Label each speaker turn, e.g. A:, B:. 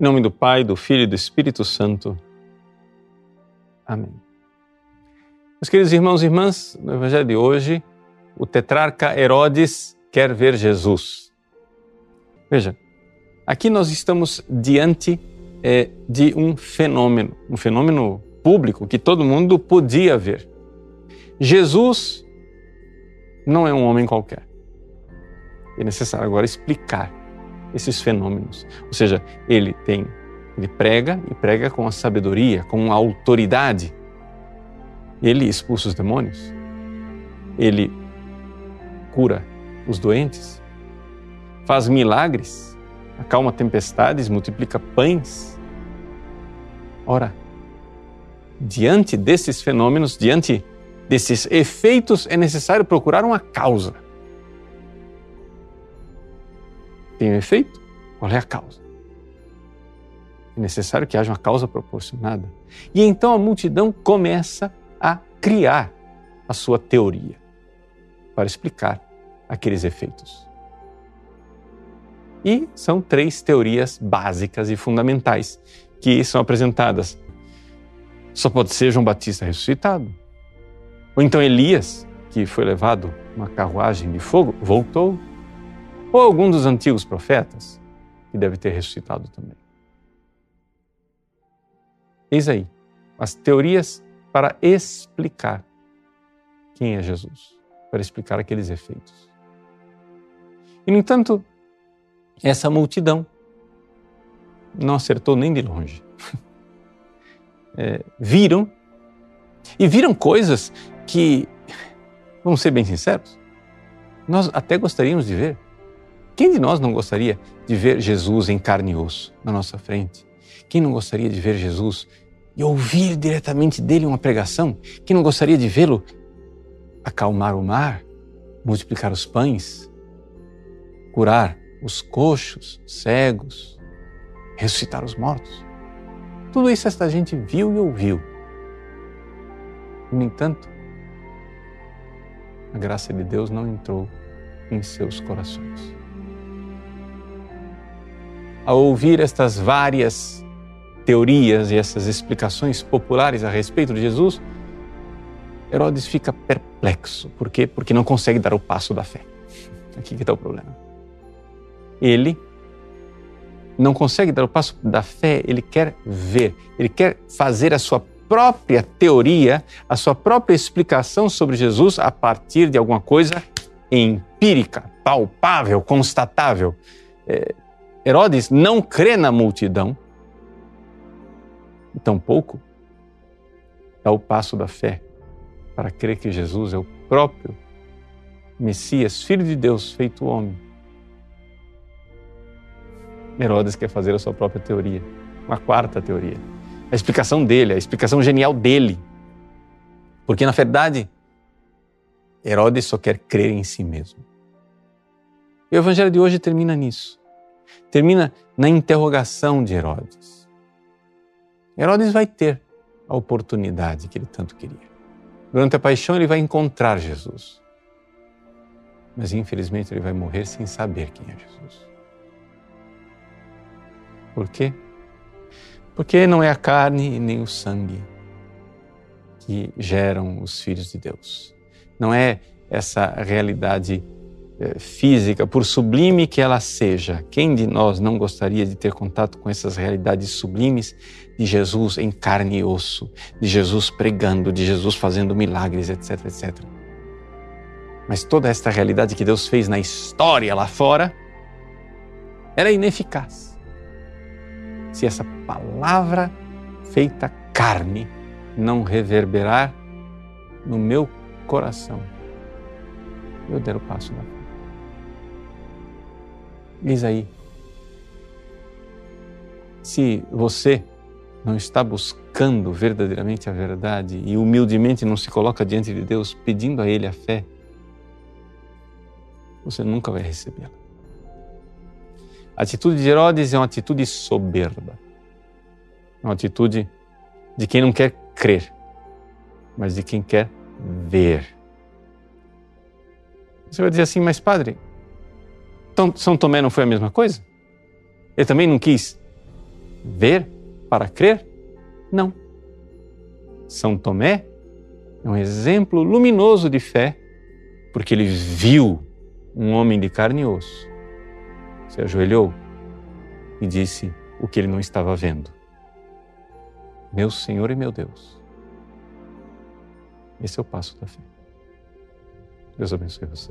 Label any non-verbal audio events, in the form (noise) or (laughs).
A: Em nome do Pai, do Filho e do Espírito Santo. Amém. Meus queridos irmãos e irmãs, no Evangelho de hoje, o tetrarca Herodes quer ver Jesus. Veja, aqui nós estamos diante é, de um fenômeno, um fenômeno público que todo mundo podia ver. Jesus não é um homem qualquer. É necessário agora explicar esses fenômenos. Ou seja, ele tem, ele prega e prega com a sabedoria, com a autoridade. Ele expulsa os demônios. Ele cura os doentes. Faz milagres, acalma tempestades, multiplica pães. Ora, diante desses fenômenos, diante desses efeitos, é necessário procurar uma causa. Tem um efeito? Qual é a causa? É necessário que haja uma causa proporcionada. E então a multidão começa a criar a sua teoria para explicar aqueles efeitos. E são três teorias básicas e fundamentais que são apresentadas. Só pode ser João Batista ressuscitado. Ou então Elias, que foi levado uma carruagem de fogo, voltou. Ou algum dos antigos profetas, que deve ter ressuscitado também. Eis aí as teorias para explicar quem é Jesus, para explicar aqueles efeitos. E, no entanto, essa multidão não acertou nem de longe. (laughs) É, viram e viram coisas que, vamos ser bem sinceros, nós até gostaríamos de ver. Quem de nós não gostaria de ver Jesus em carne e osso na nossa frente? Quem não gostaria de ver Jesus e ouvir diretamente dele uma pregação? Quem não gostaria de vê-lo acalmar o mar, multiplicar os pães, curar os coxos, cegos, ressuscitar os mortos? Tudo isso esta gente viu e ouviu. No entanto, a graça de Deus não entrou em seus corações ao ouvir estas várias teorias e essas explicações populares a respeito de Jesus, Herodes fica perplexo. Por quê? Porque não consegue dar o passo da fé. (laughs) Aqui que está o problema. Ele não consegue dar o passo da fé, ele quer ver, ele quer fazer a sua própria teoria, a sua própria explicação sobre Jesus a partir de alguma coisa empírica, palpável, constatável. É, Herodes não crê na multidão, e tampouco dá o passo da fé para crer que Jesus é o próprio Messias, Filho de Deus, feito homem. Herodes quer fazer a sua própria teoria, uma quarta teoria. A explicação dele, a explicação genial dele. Porque, na verdade, Herodes só quer crer em si mesmo. E o evangelho de hoje termina nisso termina na interrogação de Herodes. Herodes vai ter a oportunidade que ele tanto queria. Durante a paixão, ele vai encontrar Jesus. Mas infelizmente ele vai morrer sem saber quem é Jesus. Por quê? Porque não é a carne nem o sangue que geram os filhos de Deus. Não é essa realidade física, por sublime que ela seja, quem de nós não gostaria de ter contato com essas realidades sublimes de Jesus em carne e osso, de Jesus pregando, de Jesus fazendo milagres, etc, etc. Mas toda esta realidade que Deus fez na história lá fora era ineficaz. Se essa palavra feita carne não reverberar no meu coração, eu der o passo da fé. Eis aí. Se você não está buscando verdadeiramente a verdade e humildemente não se coloca diante de Deus pedindo a Ele a fé, você nunca vai recebê-la. A atitude de Herodes é uma atitude soberba, é uma atitude de quem não quer crer, mas de quem quer ver. Você vai dizer assim, mas padre, São Tomé não foi a mesma coisa? Ele também não quis Ver para crer? Não. São Tomé é um exemplo luminoso de fé, porque ele viu um homem de carne e osso, se ajoelhou e disse o que ele não estava vendo: Meu Senhor e meu Deus. Esse é o passo da fé. Deus abençoe você.